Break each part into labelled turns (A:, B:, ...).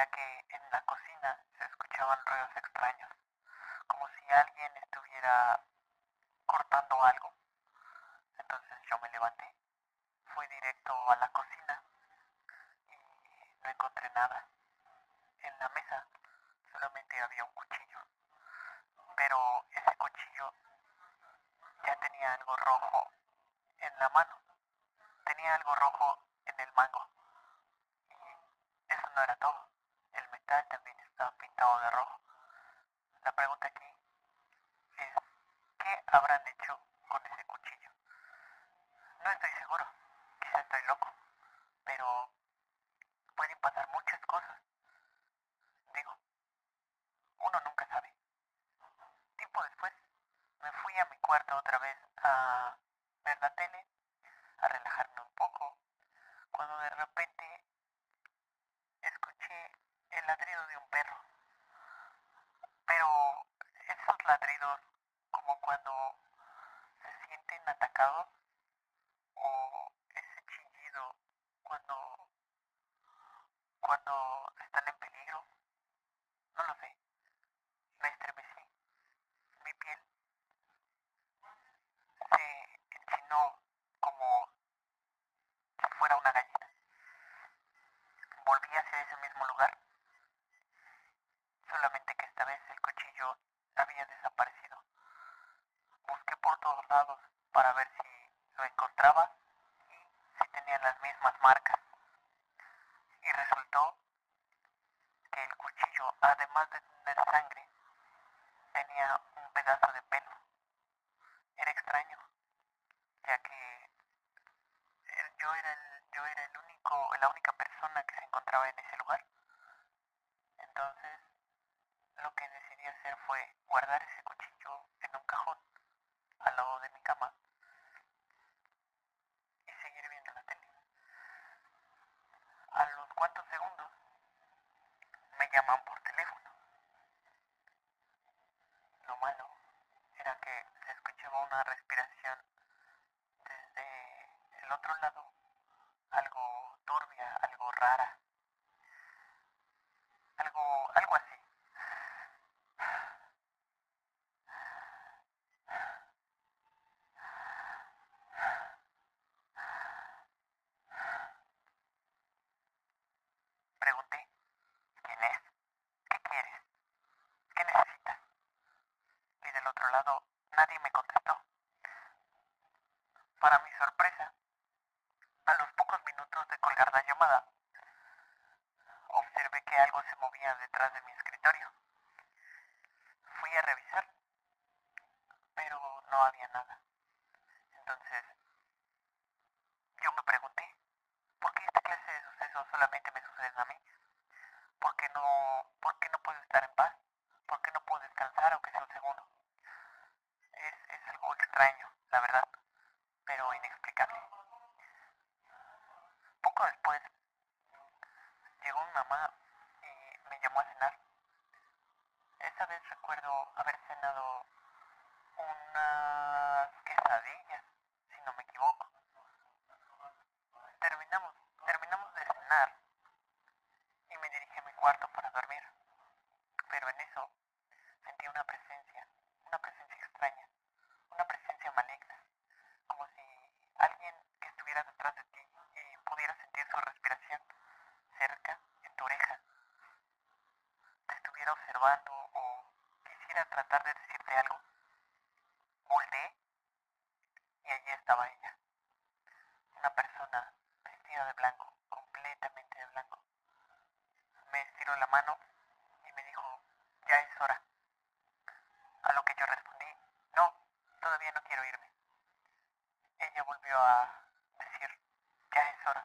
A: ya que en la cocina se escuchaban ruidos extraños, como si alguien estuviera cortando algo. Entonces yo me levanté, fui directo a la cocina y no encontré nada. En la mesa solamente había un cuchillo, pero ese cuchillo ya tenía algo rojo en la mano, tenía algo rojo en el mango. Y eso no era todo, también estaba pintado de rojo. La pregunta aquí es, ¿qué habrán hecho con ese cuchillo? No estoy seguro, quizá estoy loco, pero pueden pasar muchas cosas. Digo, uno nunca sabe. Tiempo después, me fui a mi cuarto otra vez a ver la tele, a relajarme un poco, cuando de repente escuché el ladrido de un perro. Pero esos ladridos, como cuando se sienten atacados, o ese chillido cuando cuando están en peligro, no lo sé. Me estremecí. Mi piel se enchinó como si fuera una gallina. Volví hacia ese mismo lugar, solamente que esta vez el cuchillo había desaparecido. Busqué por todos lados para ver si lo encontraba y si tenían las mismas marcas. Y resultó que el cuchillo, además de tener sangre, tenía un pedazo de pelo. Era extraño, ya que eh, yo era el, yo era el único, la única persona que se encontraba en ese lugar. Entonces, lo que decidí hacer fue guardar ese cuchillo en un cajón al lado de mi cama y seguir viendo la tele. A los cuantos segundos me llaman por teléfono. Lo malo era que se escuchaba una respiración desde el otro lado, algo turbia, algo rara, algo, algo así. Pregunté, ¿quién es? ¿Qué quieres? ¿Qué necesitas? Y del otro lado nadie me contestó. Para mi sorpresa, a los pocos minutos de colgar la llamada, observé que algo se movía detrás de mi escritorio. Fui a revisar, pero no había nada. Entonces, yo me pregunté, ¿por qué esta clase de sucesos solamente me suceden a mí? ¿Por qué no, por qué no puedo estar en paz? ¿Por qué no puedo descansar aunque sea un segundo? Es, es algo extraño, la verdad, pero inexplicable. Poco después, llegó mi mamá y me llamó a cenar. Esa vez recuerdo haber cenado unas quesadillas, si no me equivoco. Terminamos, terminamos de cenar y me dirigí a mi cuarto para dormir. Pero en eso sentí una presencia, una presencia extraña, una presencia maligna, como si alguien que estuviera detrás de ti y pudiera sentir su respiración cerca, en tu oreja, te estuviera observando o quisiera tratar de decirte algo. Volteé y allí estaba ella, una persona vestida de blanco, completamente de blanco. Me estiró la mano y me dijo, ya es hora. A lo que yo respondí, no, todavía no quiero irme. Ella volvió a decir, ya es hora.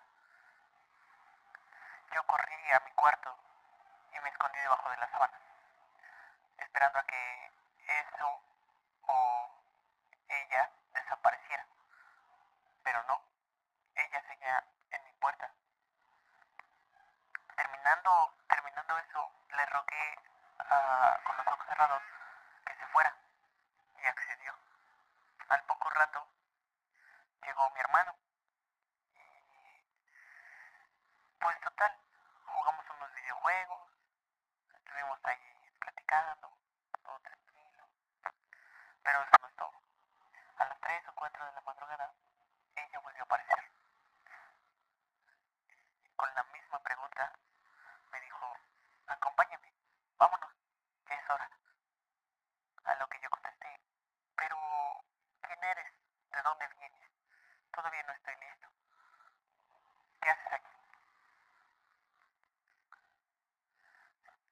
A: Yo corrí a mi cuarto y me escondí debajo de la sábana, esperando a que eso o ella desapareciera. Pero no, ella seguía en mi puerta. Terminando, terminando eso, le rogué ah, con los ojos cerrados que se fuera y accedió. dónde vienes? Todavía no estoy listo. ¿Qué haces aquí?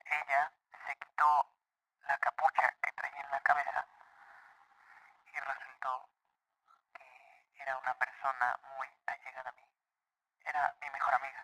A: Ella se quitó la capucha que traía en la cabeza y resultó que era una persona muy allegada a mí. Era mi mejor amiga